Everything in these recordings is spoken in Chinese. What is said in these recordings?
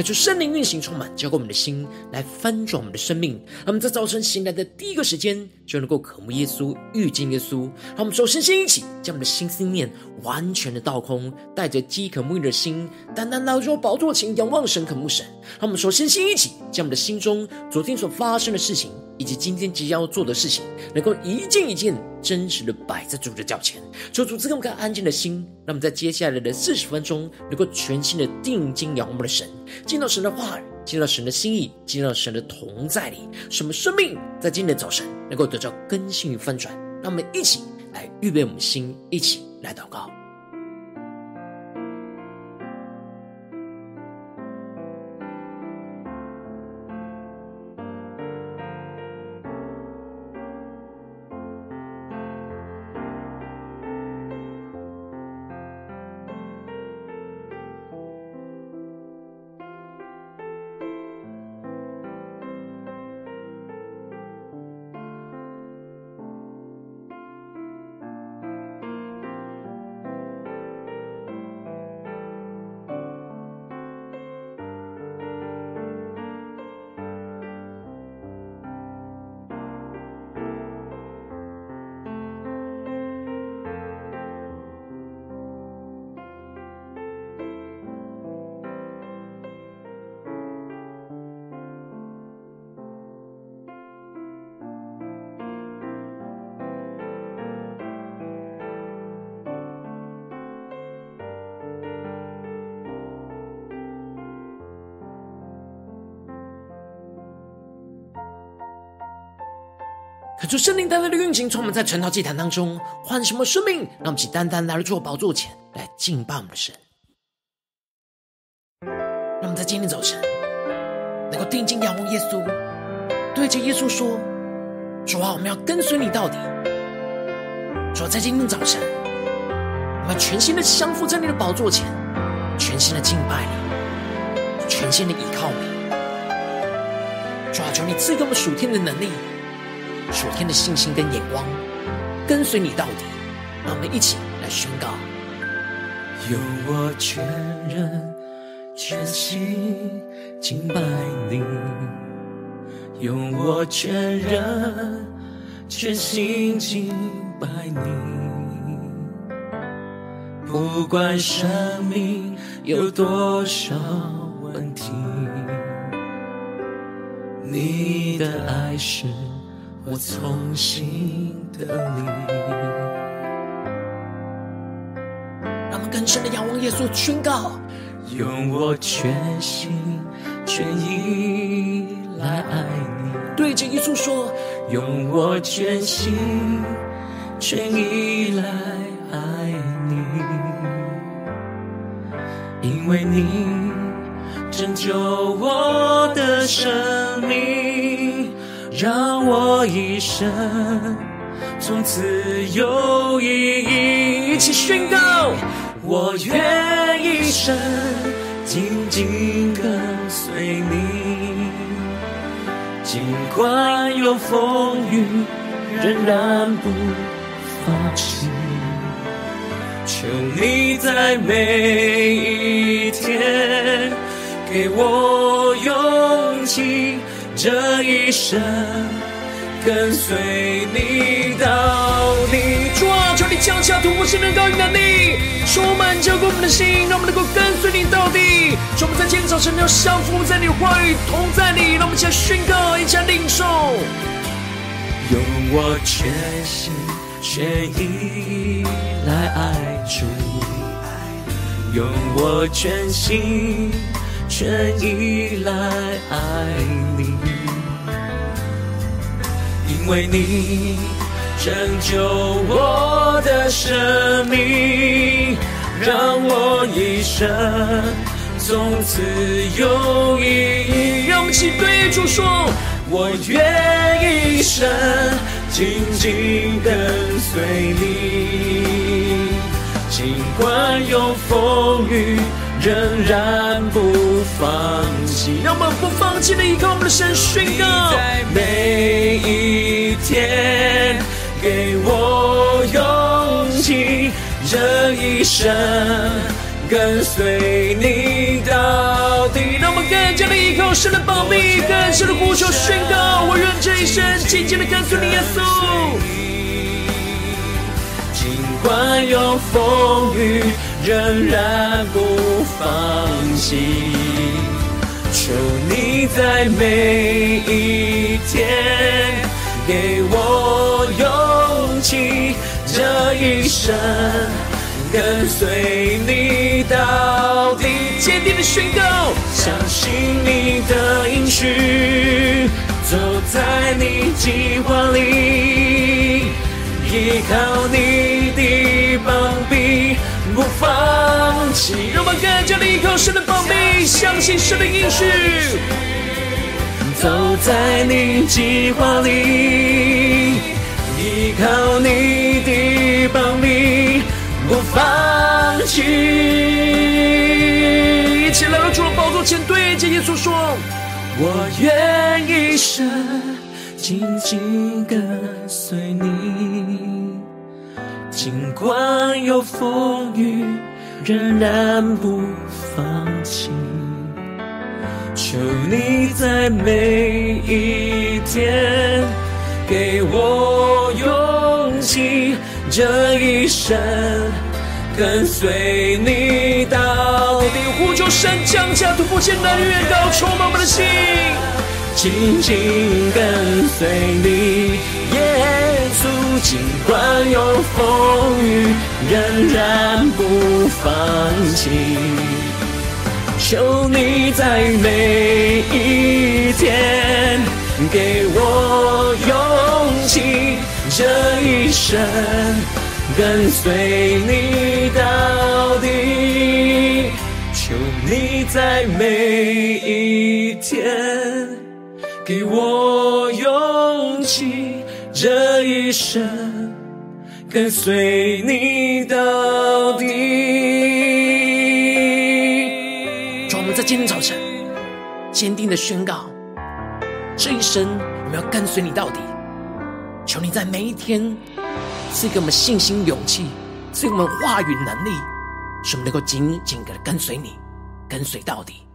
他就圣灵运行充满，交给我们的心，来翻转我们的生命。让我们在早晨醒来的第一个时间，就能够渴慕耶稣、遇见耶稣。让我们首先先一起将我们的心思念完全的倒空，带着饥渴沐浴的心，单单来到宝座前仰望神、渴慕神。让我们首先先一起将我们的心中昨天所发生的事情，以及今天即将要做的事情，能够一件一件真实的摆在主的脚前，求主赐给我们安静的心，那么在接下来的四十分钟，能够全心的定睛仰望我们的神，见到神的话语，见到神的心意，见到神的同在里，什么生命在今天的早晨能够得到更新与翻转。让我们一起来预备我们心，一起来祷告。可主圣灵单单的运行，充满在晨祷祭坛当中，唤什么生命？让我们一起单单来到主宝座前来敬拜我们的神。让我们在今天早晨能够定睛仰望耶稣，对着耶稣说：“主啊，我们要跟随你到底。”主啊，在今天早晨，我们全新的降服在你的宝座前，全新的敬拜你，全新的依靠你。主啊，求你赐给我们属天的能力。属天的信心跟眼光，跟随你到底。让我们一起来宣告：用我全人全心敬拜你，用我全人全心敬拜你。不管生命有多少问题，你的爱是。我从心得力，让我们更深的仰望耶稣，宣告：用我全心全意来爱你。对着耶稣说：用我全心全意来爱你，因为你拯救我的生命。让我一生从此有意义。一起宣告：我愿一生紧紧跟随你，尽管有风雨，仍然不放弃。求你在每一天给我。这一生跟随你到底。主啊，求你降下突破性的高与能力，充满浇灌我们的心，让我们能够跟随你到底。让我们在今天早晨要降服在你的话语，同在你。让我们一起宣告，一起领受。用我全心全意来爱主，用我全心。全依赖爱你，因为你拯救我的生命，让我一生从此有意义。让我们对主说：我愿一生紧紧跟随你，尽管有风雨，仍然不放弃。让我们不放弃的依靠我们的神宣告，在每一天给我勇气，这一生跟随你到底。让我们更加的依靠神的保庇，更深的呼求宣告，我愿这一生紧紧的跟随你，耶稣。尽管有风雨，仍然不放弃。求你在每一天给我勇气，这一生跟随你到底。坚定的宣告，相信你的应许，走在你计划里，依靠你的膀臂，不放弃。让我们更加的依靠神的膀臂，相信神的应许，走在你计划里，依靠你的膀臂，不放弃。一起来到主的宝座前，对着耶稣说：“我愿一生紧紧跟随你，尽管有风雨，仍然不放弃。求你在每一天给我勇气，这一生。”跟随你到底，呼求神降下突破艰难的远高，充满我们的心，紧紧跟随你，耶，尽管有风雨，仍然不放弃。求你在每一天给我勇气，这一生。跟随你到底，求你在每一天给我勇气，这一生跟随你到底。主，我们在今天早晨坚定的宣告，这一生我们要跟随你到底。求你在每一天。赐给我们信心、勇气，赐给我们话语能力，使我们能够紧紧的跟随你，跟随到底。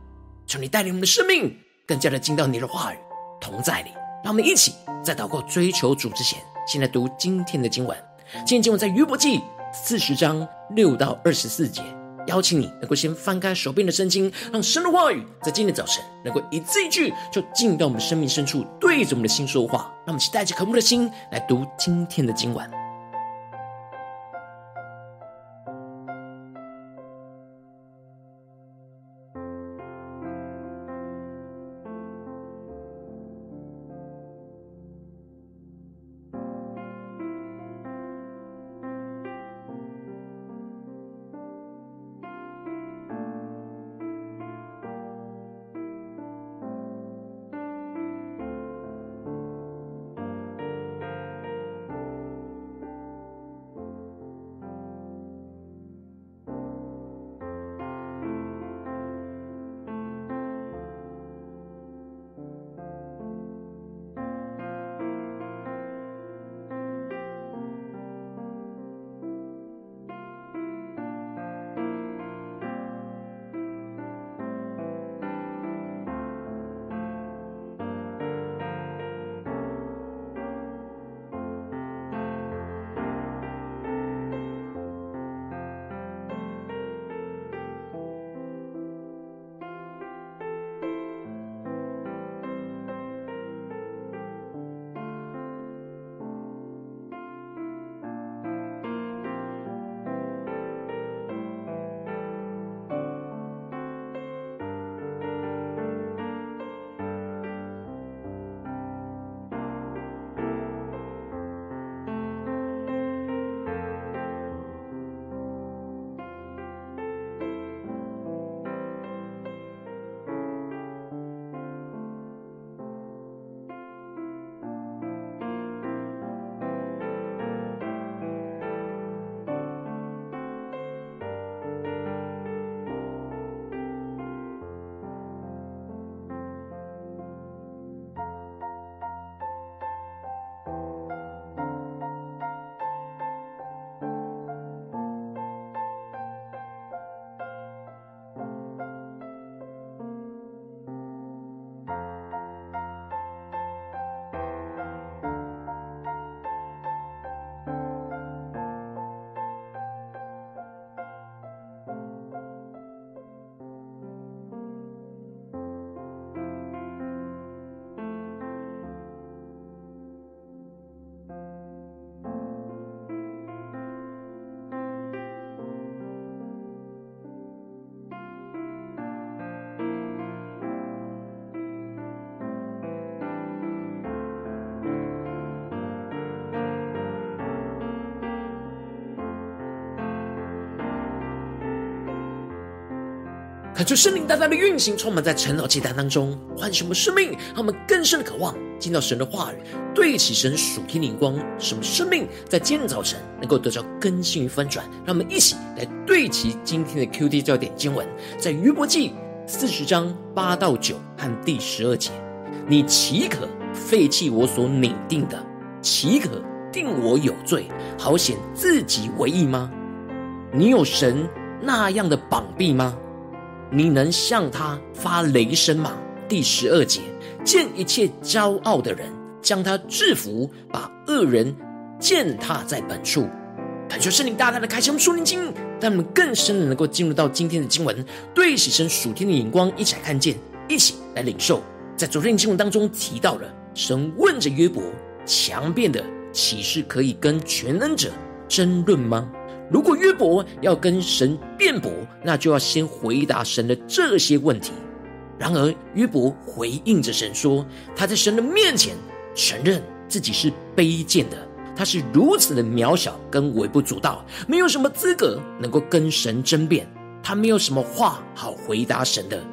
求你带领我们的生命更加的进到你的话语同在里。让我们一起在祷告追求主之前，先来读今天的经文。今天经文在约伯记四十章六到二十四节。邀请你能够先翻开手边的圣经，让神的话语在今天早晨能够一字一句就进到我们生命深处，对着我们的心说话。让我们一起带着渴慕的心来读今天的经文。恳求圣灵大大的运行，充满在晨祷祭坛当中，唤醒我们生命，让我们更深的渴望进到神的话语，对齐神属天灵光，使我们生命在今天早晨能够得到更新与翻转。让我们一起来对齐今天的 QD 焦点经文，在约伯记四十章八到九和第十二节：你岂可废弃我所拟定的？岂可定我有罪，好显自己为义吗？你有神那样的膀臂吗？你能向他发雷声吗？第十二节，见一切骄傲的人，将他制服，把恶人践踏在本处。恳求圣灵大大的开启我们属灵经，让我们更深的能够进入到今天的经文，对起神属天的眼光，一起来看见，一起来领受。在昨天的经文当中提到了，神问着约伯：强辩的岂是可以跟全能者争论吗？如果约伯要跟神辩驳，那就要先回答神的这些问题。然而约伯回应着神说：“他在神的面前承认自己是卑贱的，他是如此的渺小跟微不足道，没有什么资格能够跟神争辩。他没有什么话好回答神的，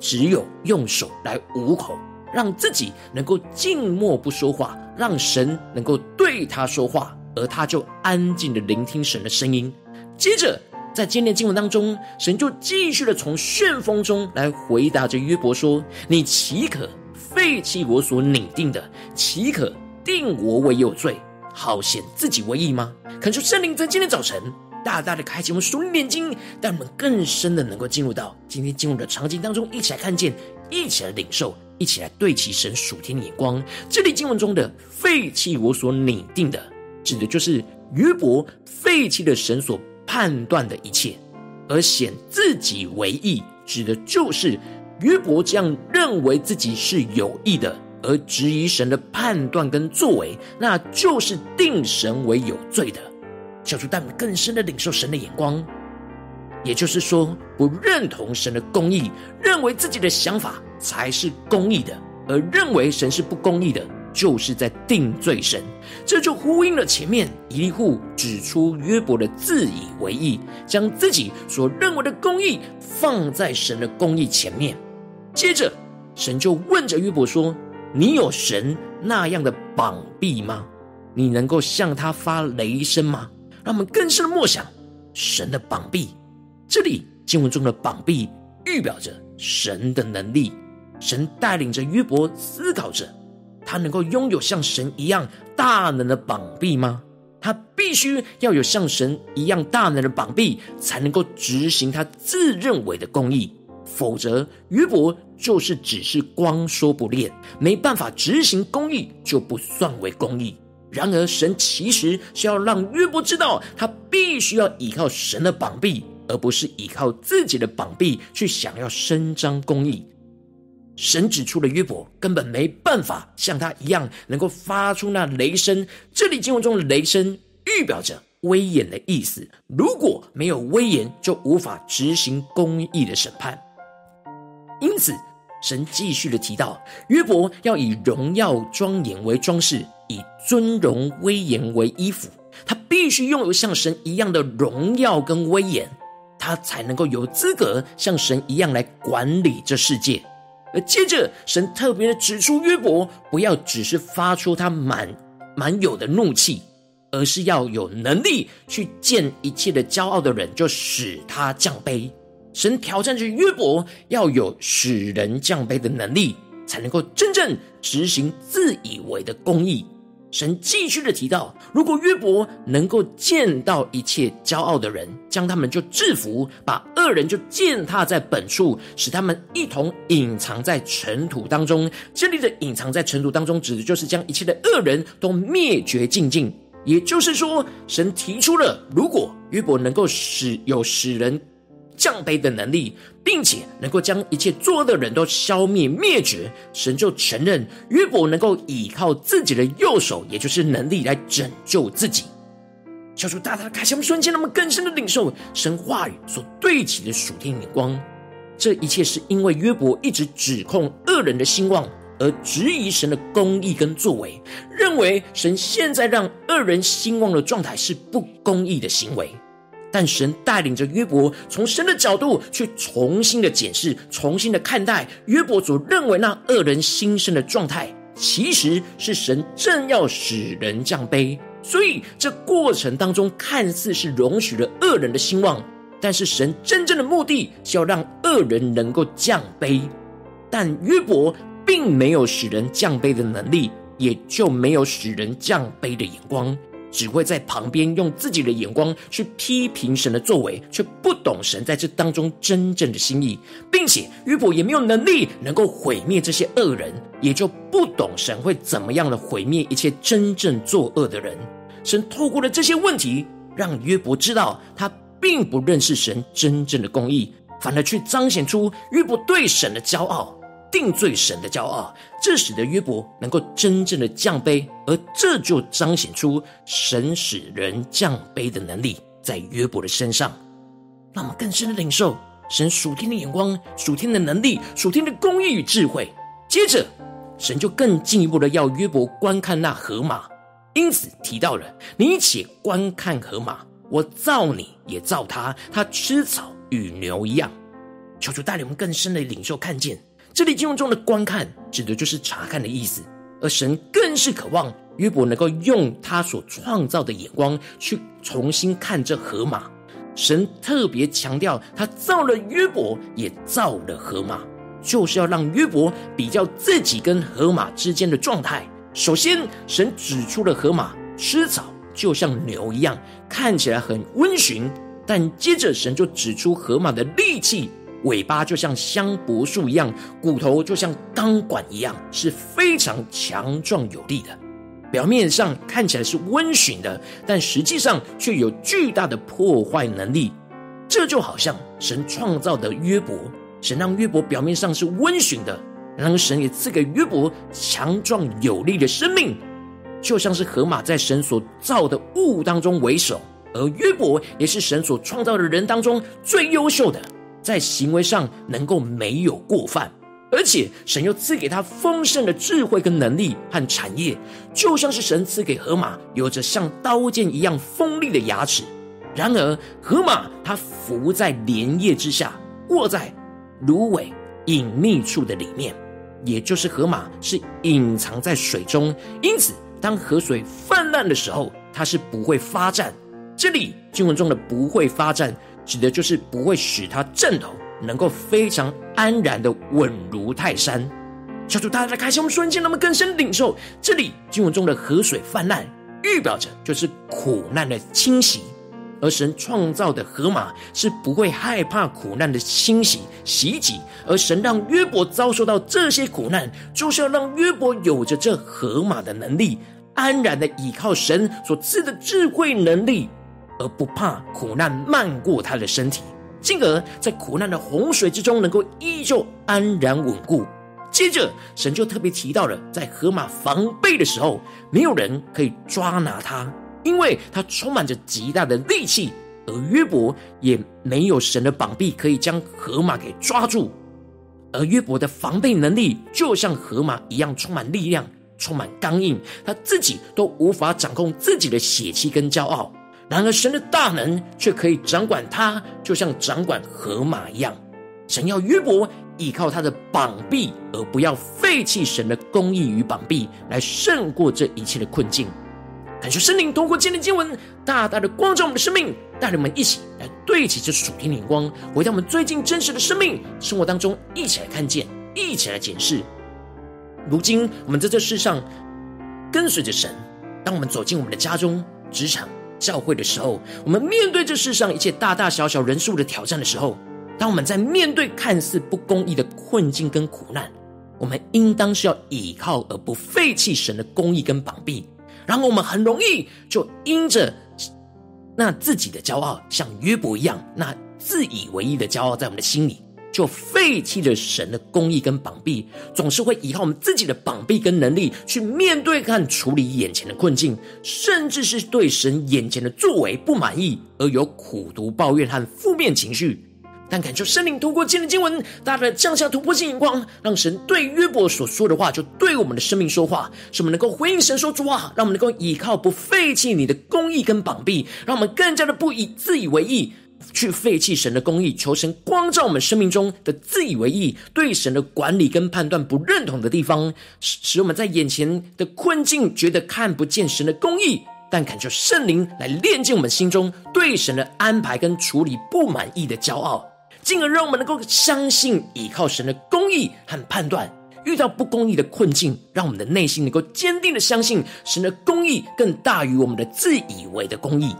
只有用手来捂口，让自己能够静默不说话，让神能够对他说话。”而他就安静的聆听神的声音。接着，在今天的经文当中，神就继续的从旋风中来回答着约伯说：“你岂可废弃我所拟定的？岂可定我为有罪，好显自己为义吗？”恳求圣灵在今天早晨大大的开启我们属灵眼睛，让我们更深的能够进入到今天进入的场景当中，一起来看见，一起来领受，一起来对齐神属天的眼光。这里经文中的废弃我所拟定的。指的就是约伯废弃了神所判断的一切，而显自己为义，指的就是约伯这样认为自己是有义的，而质疑神的判断跟作为，那就是定神为有罪的。小主带我们更深的领受神的眼光，也就是说，不认同神的公义，认为自己的想法才是公义的，而认为神是不公义的。就是在定罪神，这就呼应了前面以利户指出约伯的自以为意，将自己所认为的公义放在神的公义前面。接着，神就问着约伯说：“你有神那样的膀臂吗？你能够向他发雷声吗？”让我们更深默想神的膀臂。这里经文中的膀臂预表着神的能力，神带领着约伯思考着。他能够拥有像神一样大能的膀臂吗？他必须要有像神一样大能的膀臂，才能够执行他自认为的公义。否则，约伯就是只是光说不练，没办法执行公义，就不算为公义。然而，神其实是要让约伯知道，他必须要依靠神的膀臂，而不是依靠自己的膀臂去想要伸张公义。神指出了约伯根本没办法像他一样能够发出那雷声。这里经文中的雷声预表着威严的意思。如果没有威严，就无法执行公义的审判。因此，神继续的提到，约伯要以荣耀庄严为装饰，以尊荣威严为衣服。他必须拥有像神一样的荣耀跟威严，他才能够有资格像神一样来管理这世界。而接着，神特别的指出约伯，不要只是发出他满满有的怒气，而是要有能力去见一切的骄傲的人，就使他降卑。神挑战着约伯，要有使人降卑的能力，才能够真正执行自以为的公义。神继续的提到，如果约伯能够见到一切骄傲的人，将他们就制服，把恶人就践踏在本处，使他们一同隐藏在尘土当中。这里的隐藏在尘土当中，指的就是将一切的恶人都灭绝净尽。也就是说，神提出了，如果约伯能够使有使人。降卑的能力，并且能够将一切作恶的人都消灭灭绝，神就承认约伯能够依靠自己的右手，也就是能力来拯救自己。求主大大的开启我们瞬间，让我们更深的领受神话语所对齐的属天眼光。这一切是因为约伯一直指控恶人的兴旺，而质疑神的公义跟作为，认为神现在让恶人兴旺的状态是不公义的行为。但神带领着约伯，从神的角度去重新的检视、重新的看待约伯所认为那恶人心声的状态，其实是神正要使人降卑。所以这过程当中看似是容许了恶人的兴旺，但是神真正的目的是要让恶人能够降卑。但约伯并没有使人降卑的能力，也就没有使人降卑的眼光。只会在旁边用自己的眼光去批评神的作为，却不懂神在这当中真正的心意，并且约伯也没有能力能够毁灭这些恶人，也就不懂神会怎么样的毁灭一切真正作恶的人。神透过了这些问题，让约伯知道他并不认识神真正的公义，反而去彰显出约伯对神的骄傲。定罪神的骄傲，这使得约伯能够真正的降卑，而这就彰显出神使人降卑的能力在约伯的身上。让我们更深的领受神属天的眼光、属天的能力、属天的公义与智慧。接着，神就更进一步的要约伯观看那河马，因此提到了：你且观看河马，我造你也造他，他吃草与牛一样。求主带领我们更深的领受看见。这里经文中的观看，指的就是查看的意思，而神更是渴望约伯能够用他所创造的眼光去重新看这河马。神特别强调，他造了约伯，也造了河马，就是要让约伯比较自己跟河马之间的状态。首先，神指出了河马吃草就像牛一样，看起来很温驯，但接着神就指出河马的力气。尾巴就像香柏树一样，骨头就像钢管一样，是非常强壮有力的。表面上看起来是温驯的，但实际上却有巨大的破坏能力。这就好像神创造的约伯，神让约伯表面上是温驯的，然后神也赐给约伯强壮有力的生命，就像是河马在神所造的物当中为首，而约伯也是神所创造的人当中最优秀的。在行为上能够没有过犯，而且神又赐给他丰盛的智慧跟能力和产业，就像是神赐给河马有着像刀剑一样锋利的牙齿。然而，河马它伏在莲叶之下，卧在芦苇隐秘处的里面，也就是河马是隐藏在水中，因此当河水泛滥的时候，它是不会发战。这里经文中的不会发战。指的就是不会使他阵头能够非常安然的稳如泰山。求主大家开启我们瞬间，那么更深领受这里经文中的河水泛滥，预表着就是苦难的侵袭。而神创造的河马是不会害怕苦难的侵袭袭击，而神让约伯遭受到这些苦难，就是要让约伯有着这河马的能力，安然的倚靠神所赐的智慧能力。而不怕苦难漫过他的身体，进而在苦难的洪水之中能够依旧安然稳固。接着，神就特别提到了，在河马防备的时候，没有人可以抓拿他，因为他充满着极大的力气。而约伯也没有神的膀臂可以将河马给抓住。而约伯的防备能力就像河马一样充满力量，充满刚硬，他自己都无法掌控自己的血气跟骄傲。然而，神的大能却可以掌管他，就像掌管河马一样。神要约伯依靠他的膀臂，而不要废弃神的公义与膀臂，来胜过这一切的困境。感谢圣灵通过今天的经文，大大的光照我们的生命，带领我们一起来对齐这属天的眼光，回到我们最近真实的生命生活当中，一起来看见，一起来检视。如今，我们在这世上跟随着神，当我们走进我们的家中、职场。教会的时候，我们面对这世上一切大大小小人数的挑战的时候，当我们在面对看似不公义的困境跟苦难，我们应当是要倚靠而不废弃神的公义跟膀臂。然后我们很容易就因着那自己的骄傲，像约伯一样，那自以为义的骄傲在我们的心里。就废弃了神的公义跟膀臂，总是会依靠我们自己的膀臂跟能力去面对和处理眼前的困境，甚至是对神眼前的作为不满意，而有苦毒抱怨和负面情绪。但感受圣灵通过今天经文，大大的降下突破性眼光，让神对约伯所说的话，就对我们的生命说话，使我们能够回应神说主话，让我们能够依靠不废弃你的公义跟膀臂，让我们更加的不以自以为意去废弃神的公义，求神光照我们生命中的自以为义，对神的管理跟判断不认同的地方，使使我们在眼前的困境觉得看不见神的公义。但恳求圣灵来炼净我们心中对神的安排跟处理不满意的骄傲，进而让我们能够相信依靠神的公义和判断。遇到不公义的困境，让我们的内心能够坚定的相信神的公义更大于我们的自以为的公义，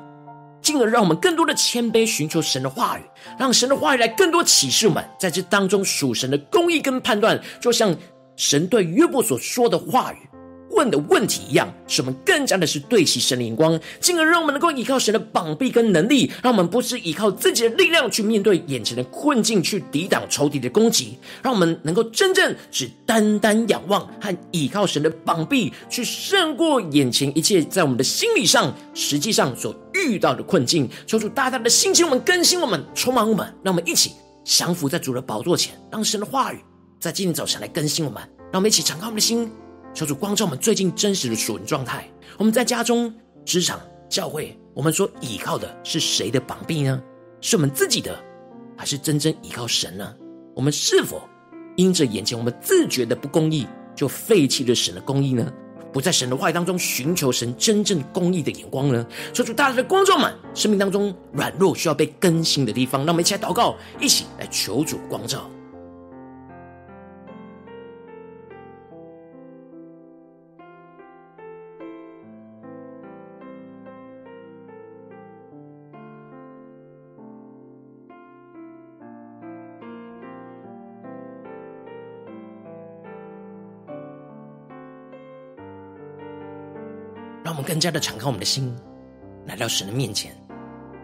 进而让我们更多的谦卑寻求神的话语，让神的话语来更多启示我们在这当中属神的公义跟判断，就像神对约伯所说的话语。问的问题一样，使我们更加的是对齐神的眼光，进而让我们能够依靠神的膀臂跟能力，让我们不是依靠自己的力量去面对眼前的困境，去抵挡仇敌的攻击，让我们能够真正只单单仰望和依靠神的膀臂，去胜过眼前一切在我们的心理上、实际上所遇到的困境。求主大大的兴起我们，更新我们，充满我们，让我们一起降服在主的宝座前，让神的话语在今天早晨来更新我们，让我们一起敞开我们的心。求主光照我们最近真实的属灵状态。我们在家中、职场、教会，我们所依靠的是谁的膀臂呢？是我们自己的，还是真正依靠神呢？我们是否因着眼前我们自觉的不公义，就废弃了神的公义呢？不在神的话语当中寻求神真正公义的眼光呢？求主大大的光照们生命当中软弱需要被更新的地方，让我们一起来祷告，一起来求主光照。更加的敞开我们的心，来到神的面前。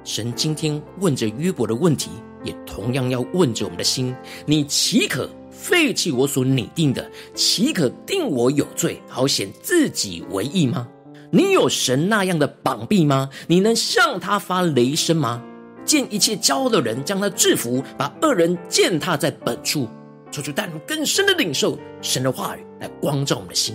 神今天问着约伯的问题，也同样要问着我们的心：你岂可废弃我所拟定的？岂可定我有罪，好显自己为义吗？你有神那样的膀臂吗？你能向他发雷声吗？见一切骄傲的人，将他制服，把恶人践踏在本处。求主带领更深的领受神的话语，来光照我们的心。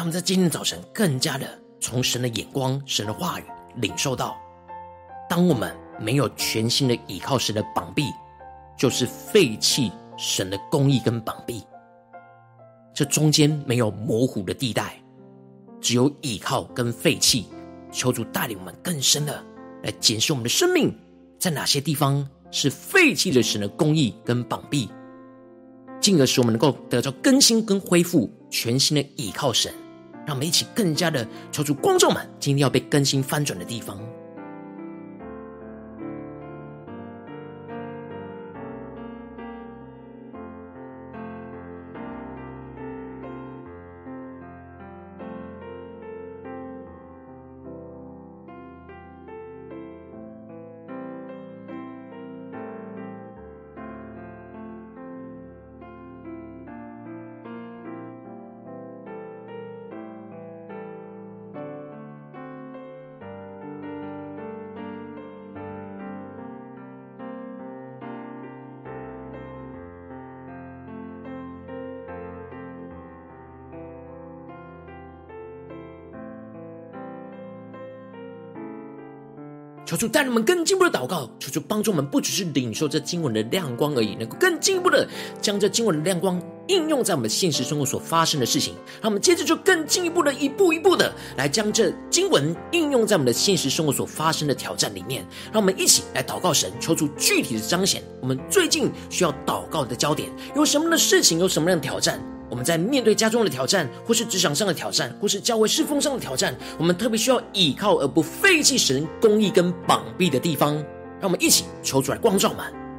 那么在今天早晨，更加的从神的眼光、神的话语领受到，当我们没有全心的倚靠神的膀臂，就是废弃神的公义跟膀臂。这中间没有模糊的地带，只有倚靠跟废弃。求主带领我们更深的来检视我们的生命，在哪些地方是废弃了神的公义跟膀臂，进而使我们能够得到更新跟恢复，全新的倚靠神。让我们一起更加的求助观众们，今天要被更新翻转的地方。主带你们更进一步的祷告，求主帮助我们，不只是领受这经文的亮光而已，能够更进一步的将这经文的亮光应用在我们现实生活所发生的事情。让我们接着就更进一步的，一步一步的来将这经文应用在我们的现实生活所发生的挑战里面。让我们一起来祷告神，求主具体的彰显我们最近需要祷告的焦点，有什么样的事情，有什么样的挑战。我们在面对家中的挑战，或是职场上的挑战，或是教会侍奉上的挑战，我们特别需要倚靠而不废弃神公义跟膀臂的地方，让我们一起求出来光照们。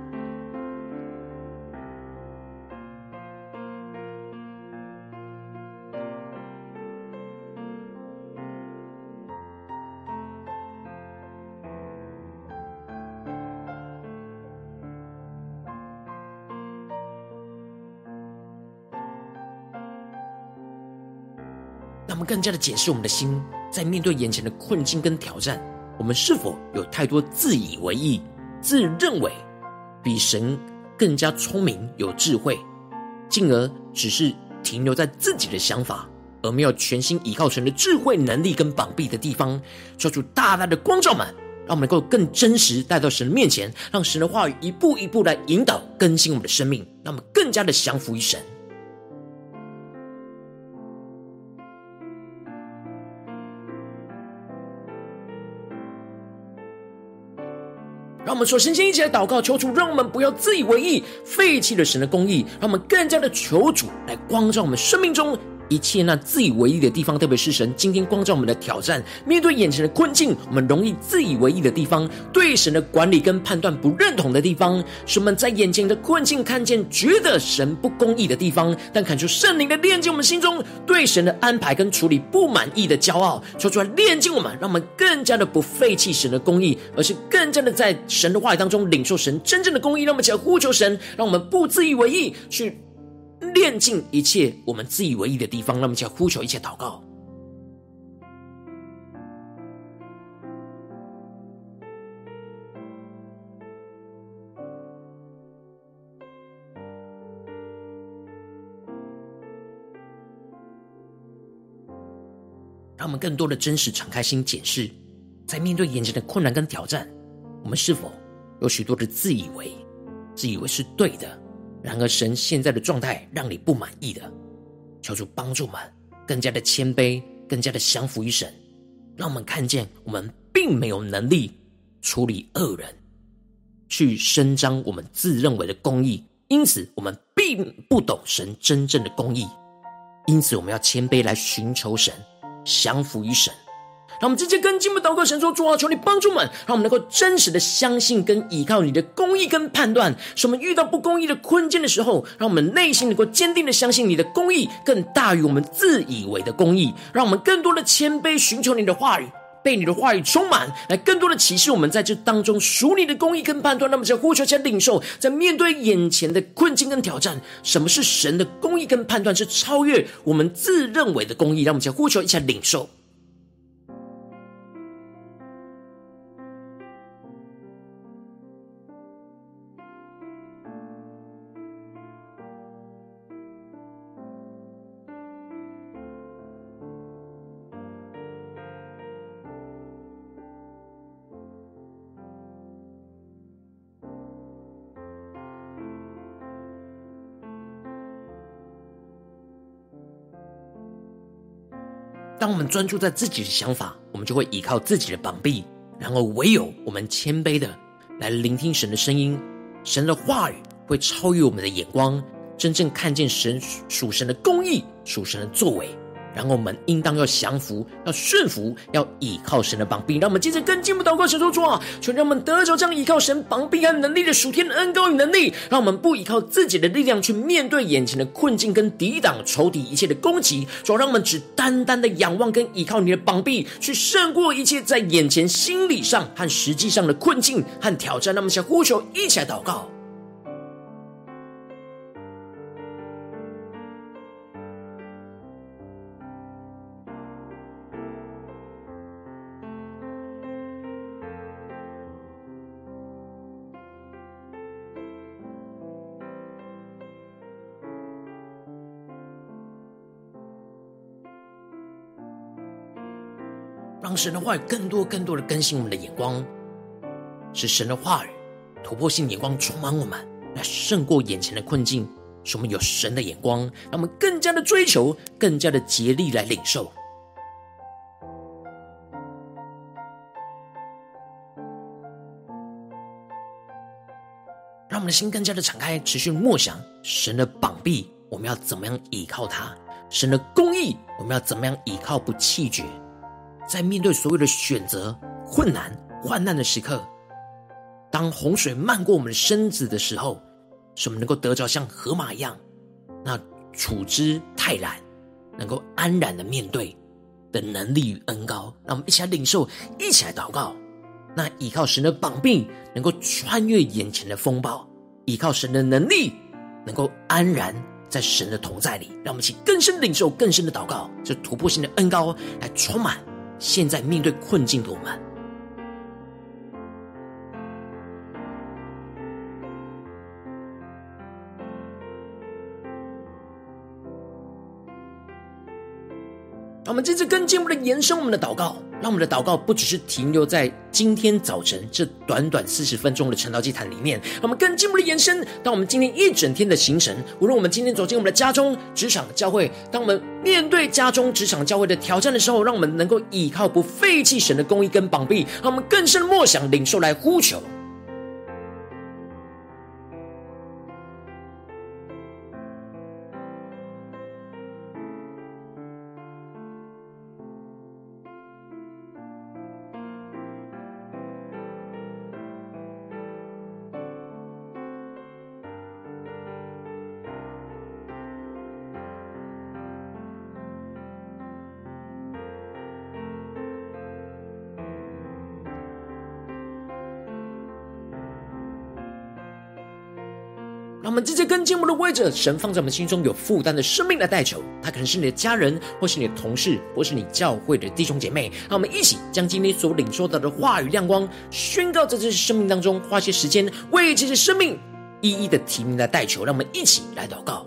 更加的检视我们的心，在面对眼前的困境跟挑战，我们是否有太多自以为意、自认为比神更加聪明、有智慧，进而只是停留在自己的想法，而没有全心依靠神的智慧、能力跟膀臂的地方，求主大大的光照们，让我们能够更真实带到神的面前，让神的话语一步一步来引导更新我们的生命，让我们更加的降服于神。让我们说，先先一起来祷告，求主让我们不要自以为意，废弃了神的公义，让我们更加的求主来光照我们生命中。一切那自以为意的地方，特别是神今天光照我们的挑战，面对眼前的困境，我们容易自以为意的地方，对神的管理跟判断不认同的地方，是我们在眼前的困境看见觉得神不公义的地方，但看出圣灵的炼净我们心中对神的安排跟处理不满意的骄傲，说出来炼净我们，让我们更加的不废弃神的公义，而是更加的在神的话语当中领受神真正的公义。让我们起来呼求神，让我们不自以为意去。炼尽一切我们自以为意的地方，那么就要呼求一切祷告，让我们更多的真实敞开心检视，在面对眼前的困难跟挑战，我们是否有许多的自以为，自以为是对的？然而，神现在的状态让你不满意的，求主帮助我们更加的谦卑，更加的降服于神，让我们看见我们并没有能力处理恶人，去伸张我们自认为的公义，因此我们并不懂神真正的公义，因此我们要谦卑来寻求神，降服于神。让我们直接跟进步祷告，神说：主啊，求你帮助我们，让我们能够真实的相信跟依靠你的公义跟判断。使我们遇到不公义的困境的时候，让我们内心能够坚定的相信你的公义更大于我们自以为的公义。让我们更多的谦卑，寻求你的话语，被你的话语充满，来更多的启示我们在这当中属你的公义跟判断。那么，在呼求、在领受，在面对眼前的困境跟挑战，什么是神的公义跟判断？是超越我们自认为的公义。让我们在呼求、一下领受。当我们专注在自己的想法，我们就会依靠自己的膀臂；然后唯有我们谦卑的来聆听神的声音，神的话语会超越我们的眼光，真正看见神属神的公义、属神的作为。然后我们应当要降服，要顺服，要倚靠神的膀臂。让我们接着更进一步祷告，神说：主啊，求让我们得着这样倚靠神膀臂和能力的属天的恩膏与能力，让我们不依靠自己的力量去面对眼前的困境跟抵挡仇敌一切的攻击，主要让我们只单单的仰望跟依靠你的膀臂，去胜过一切在眼前心理上和实际上的困境和挑战。那么想呼求，一起来祷告。神的话语更多、更多的更新我们的眼光，使神的话语突破性眼光充满我们，来胜过眼前的困境。使我们有神的眼光，让我们更加的追求，更加的竭力来领受。让我们的心更加的敞开，持续默想神的膀臂，我们要怎么样依靠他？神的公义，我们要怎么样依靠不弃绝？在面对所有的选择、困难、患难的时刻，当洪水漫过我们的身子的时候，使我们能够得着像河马一样，那处之泰然，能够安然的面对的能力与恩膏。让我们一起来领受，一起来祷告。那依靠神的膀臂，能够穿越眼前的风暴；依靠神的能力，能够安然在神的同在里，让我们一起更深领受、更深的祷告，这突破性的恩膏来充满现在面对困境的我们。我们这次更进一步的延伸我们的祷告。让我们的祷告不只是停留在今天早晨这短短四十分钟的晨祷祭坛里面，我们更进一步的延伸到我们今天一整天的行程。无论我们今天走进我们的家中、职场、教会，当我们面对家中、职场、教会的挑战的时候，让我们能够依靠不废弃神的公义跟膀臂，让我们更深默想、领受来呼求。我们直接跟进我们的位置，神放在我们心中有负担的生命来代求，他可能是你的家人，或是你的同事，或是你教会的弟兄姐妹。让我们一起将今天所领受到的话语亮光宣告在这些生命当中，花些时间为这些生命一一的提名来代求。让我们一起来祷告。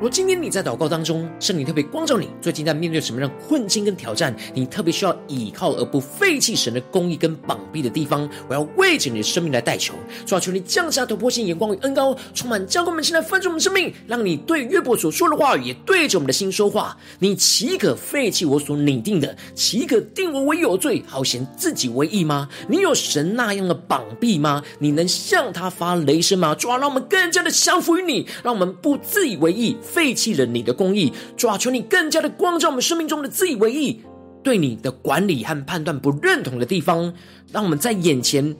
如今天你在祷告当中，圣灵特别光照你，最近在面对什么样的困境跟挑战？你特别需要倚靠而不废弃神的公义跟膀臂的地方，我要为着你的生命来代求，主啊，求你降下突破性眼光与恩膏，充满教灌我们，现在翻转我们生命，让你对约伯所说的话语也对着我们的心说话。你岂可废弃我所拟定的？岂可定我为有罪，好显自己为义吗？你有神那样的膀臂吗？你能向他发雷声吗？主啊，让我们更加的降服于你，让我们不自以为义。废弃了你的公义，主啊，求你更加的光照我们生命中的自以为意，对你的管理和判断不认同的地方，让我们在眼前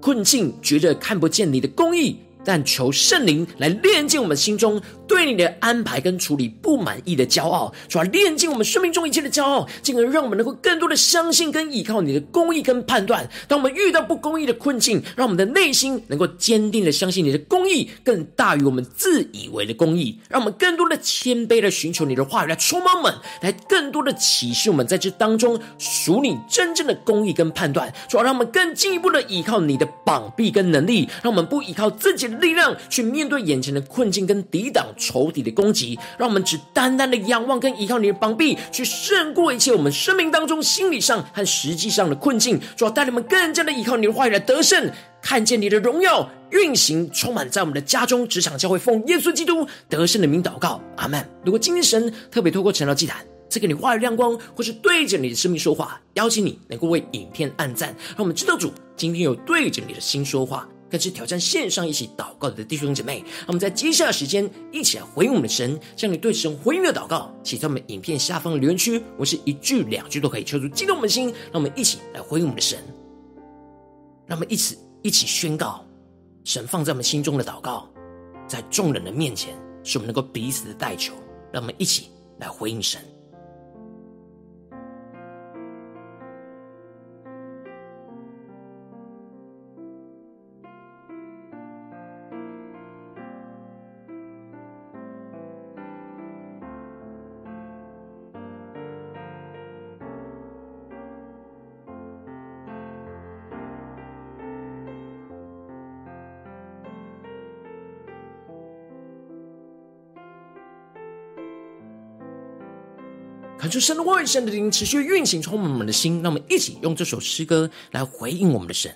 困境觉得看不见你的公义。但求圣灵来炼净我们心中对你的安排跟处理不满意的骄傲，主要炼尽我们生命中一切的骄傲，进而让我们能够更多的相信跟依靠你的公义跟判断。当我们遇到不公义的困境，让我们的内心能够坚定的相信你的公义更大于我们自以为的公义。让我们更多的谦卑的寻求你的话语来充满我们，来更多的启示我们在这当中属你真正的公义跟判断。主要让我们更进一步的依靠你的膀臂跟能力，让我们不依靠自己的。力量去面对眼前的困境，跟抵挡仇敌的攻击，让我们只单单的仰望跟依靠你的膀臂，去胜过一切我们生命当中心理上和实际上的困境。主要带领我们更加的依靠你的话语来得胜，看见你的荣耀运行，充满在我们的家中、职场、教会，奉耶稣基督得胜的名祷告，阿门。如果今天神特别透过晨祷祭坛赐给你话语亮光，或是对着你的生命说话，邀请你能够为影片按赞，让我们知道主今天有对着你的心说话。更是挑战线上一起祷告的弟兄姐妹，让我们在接下来时间一起来回应我们的神，将你对神回应的祷告写在我们影片下方的留言区，我是一句两句都可以求出激动我们的心，让我们一起来回应我们的神，让我们一起一起宣告神放在我们心中的祷告，在众人的面前，使我们能够彼此的代求，让我们一起来回应神。恳求神的话语、神的灵持续运行，充满我们的心。让我们一起用这首诗歌来回应我们的神，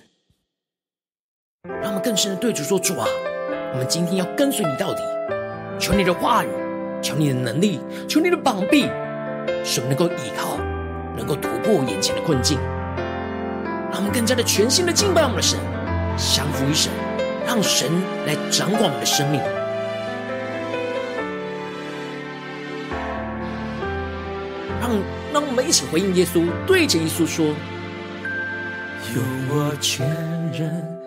让我们更深的对主说：主啊，我们今天要跟随你到底。求你的话语，求你的能力，求你的膀臂，使我们能够依靠，能够突破眼前的困境。让我们更加的全心的敬拜我们的神，降服于神，让神来掌管我们的生命。让让我们一起回应耶稣，对着耶稣说：用我全人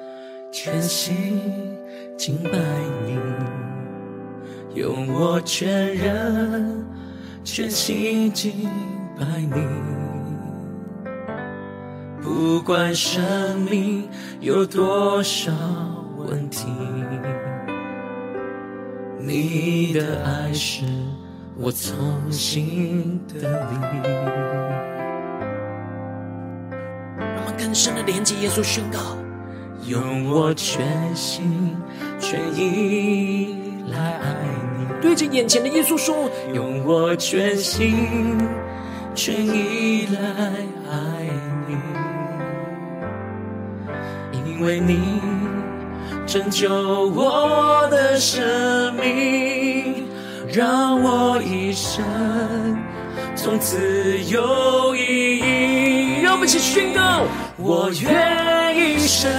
全心敬拜你，用我全人全心敬拜你，不管生命有多少问题，你的爱是。我从心得力，我们更深的连接耶稣，宣告：用我全心全意来爱你。对着眼前的耶稣说：用我全心全意来爱你，因为你拯救我的生命。让我一生从此有意义。让我们一起宣告：我愿一生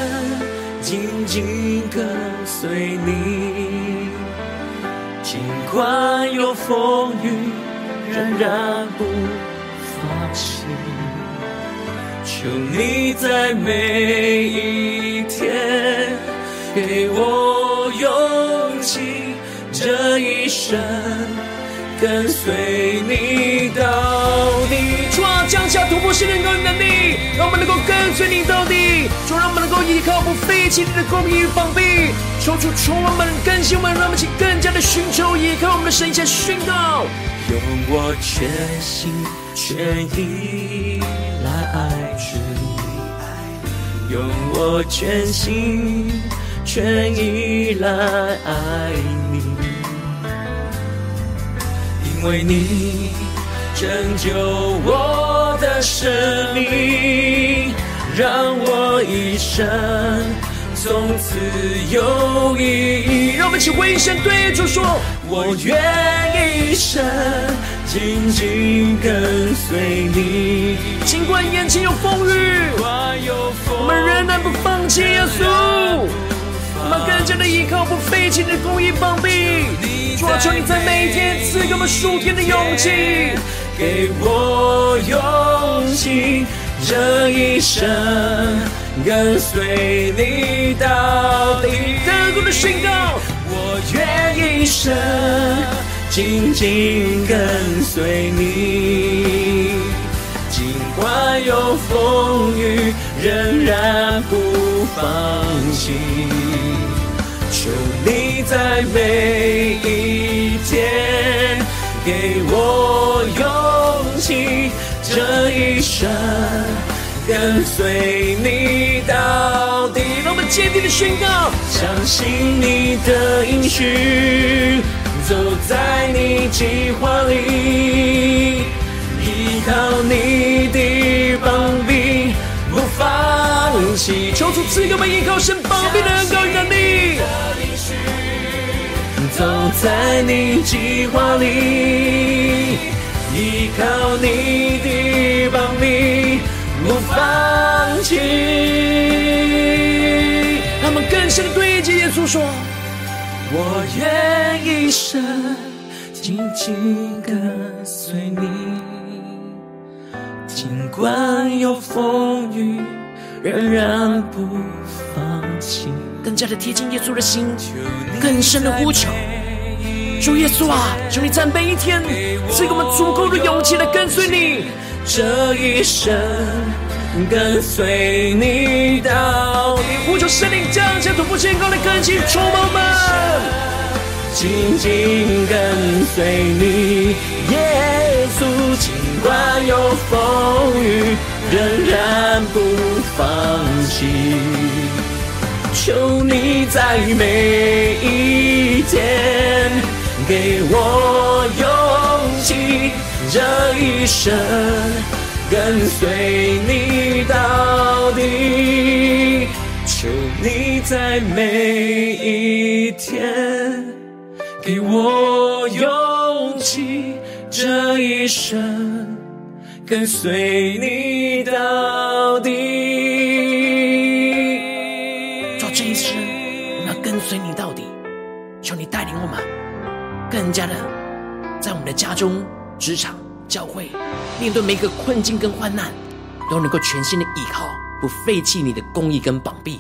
紧紧跟随你，尽管有风雨，仍然不放弃。求你在每一天给我勇气。这一生跟随你到底，主啊，降下突破性的能力，让我们能够跟随你到底。主，让我们能够依靠不废弃你的公义与膀臂。求主充满我们，更新我们，让我们去更加的寻求依靠我们的神，下宣告。用我全心全意来爱主，用我全心全意来爱你。为你拯救我的生命，让我一生从此有意义。让我们一起回应神，对主说：我愿一生紧紧跟随你，尽管眼前有风雨，我们仍然不放弃耶稣。我们更加的依靠不废弃的公义膀臂，主啊，求你在每一天赐给我们属天的勇气，给我勇气，这一生跟随你到底。更多的宣告，我愿一生紧紧跟随你，尽管有风雨，仍然不放弃。你在每一天给我勇气，这一生跟随你到底。让我们坚定的宣告，相信你的应许，走在你计划里，依靠你的膀臂，不放弃。求主赐给我们依靠神膀臂的恩膏与能力。走在你计划里，依靠你的膀臂，不放弃。他们更深的对着耶稣说：我愿一生紧紧跟随你，尽管有风雨，仍然不放弃。更加的贴近耶稣的心，更深的呼求，主耶稣啊，求你赞美一天赐给我们足够的勇气来跟随你，这一生跟随你到底。呼求圣灵降下突破线高的更新，充满我们。紧紧跟随你，耶稣，尽管有风雨，仍然不放弃。求你在每一天给我勇气，这一生跟随你到底。求你在每一天给我勇气，这一生跟随你到底。更加的在我们的家中、职场、教会，面对每一个困境跟患难，都能够全心的依靠，不废弃你的公义跟膀臂。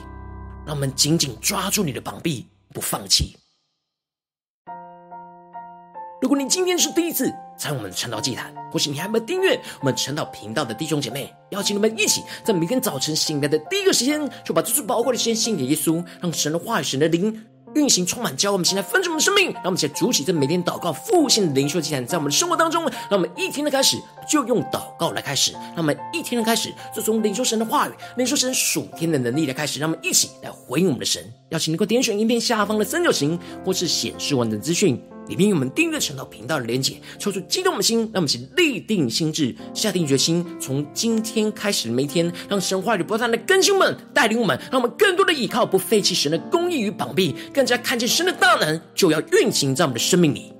让我们紧紧抓住你的膀臂，不放弃。如果你今天是第一次参与我们的晨祷祭坛，或是你还没有订阅我们晨祷频道的弟兄姐妹，邀请你们一起在每天早晨醒来的第一个时间，就把这最宝贵的时间献给耶稣，让神的话语、神的灵。运行充满，教我们现在分盛我们的生命，让我们一起来筑起这每天祷告复兴的灵修祭坛，在我们的生活当中，让我们一天的开始就用祷告来开始，让我们一天的开始就从领受神的话语、领受神属天的能力来开始，让我们一起来回应我们的神。邀请你能够点选影片下方的三角形，或是显示完整资讯。里面有我们订阅神道频道的连结，抽出激动的心，让我们一起立定心智，下定决心，从今天开始的每一天，让神话语不断的更新们，带领我们，让我们更多的依靠，不废弃神的公义与膀臂，更加看见神的大能就要运行在我们的生命里。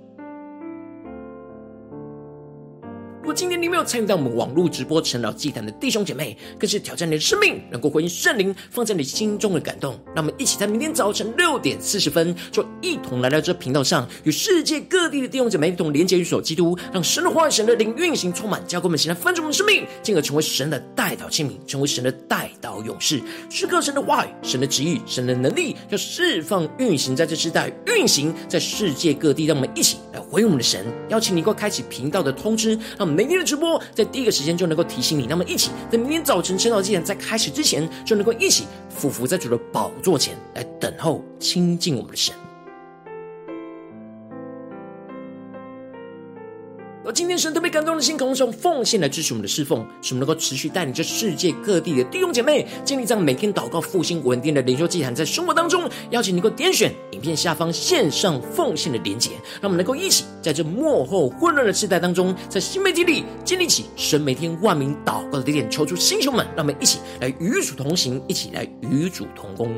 没有参与到我们网络直播晨祷祭坛的弟兄姐妹，更是挑战你的生命，能够回应圣灵放在你心中的感动。让我们一起在明天早晨六点四十分，就一同来到这频道上，与世界各地的弟兄姐妹一同连接、与所基督，让神的话语、神的灵运行充满，教给我们，现在分盛我们的生命，进而成为神的代祷器皿，成为神的代祷勇士，时刻神的话语、神的旨意、神的能力，要释放运行在这世代，运行在世界各地。让我们一起来回应我们的神，邀请你能够开启频道的通知，让每天的直播在第一个时间就能够提醒你，那么一起在明天早晨晨祷祭坛在开始之前，就能够一起俯伏在主的宝座前来等候亲近我们的神。而今天神特别感动的心，渴望用奉献来支持我们的侍奉，使我们能够持续带领这世界各地的弟兄姐妹建立这样每天祷告复兴稳定的灵修祭坛，在生活当中，邀请你能够点选影片下方线上奉献的连结，让我们能够一起在这幕后混乱的时代当中，在新媒体里建立起神每天万名祷告的地点，求出弟兄们，让我们一起来与主同行，一起来与主同工。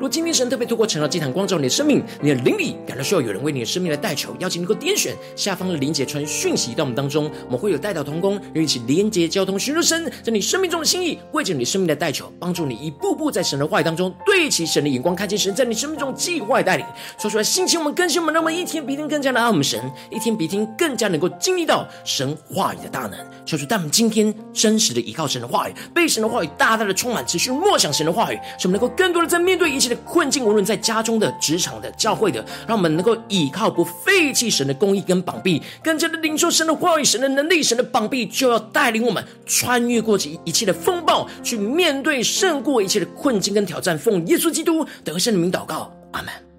若今天神特别透过晨祷祭坛光照你的生命，你的灵里感到需要有人为你的生命来代求，邀请能够点选下方的连结传讯息到我们当中，我们会有代祷同工，愿意一起连接交通，寻求神在你生命中的心意，为着你生命的代求，帮助你一步步在神的话语当中对齐神的眼光，看见神在你生命中计划带领，说出来心情我们更新我们，让我们一天比一天更加的爱我们神，一天比一天更加能够经历到神话语的大能。求主带我们今天真实的依靠神的话语，被神的话语大大的充满，持续默想神的话语，使我们能够更多的在面对一切的。困境，无论在家中的、职场的、教会的，让我们能够倚靠不废弃神的公义跟膀臂，更加的领受神的话语、神的能力、神的膀臂，就要带领我们穿越过这一切的风暴，去面对胜过一切的困境跟挑战。奉耶稣基督得胜的名祷告，阿门。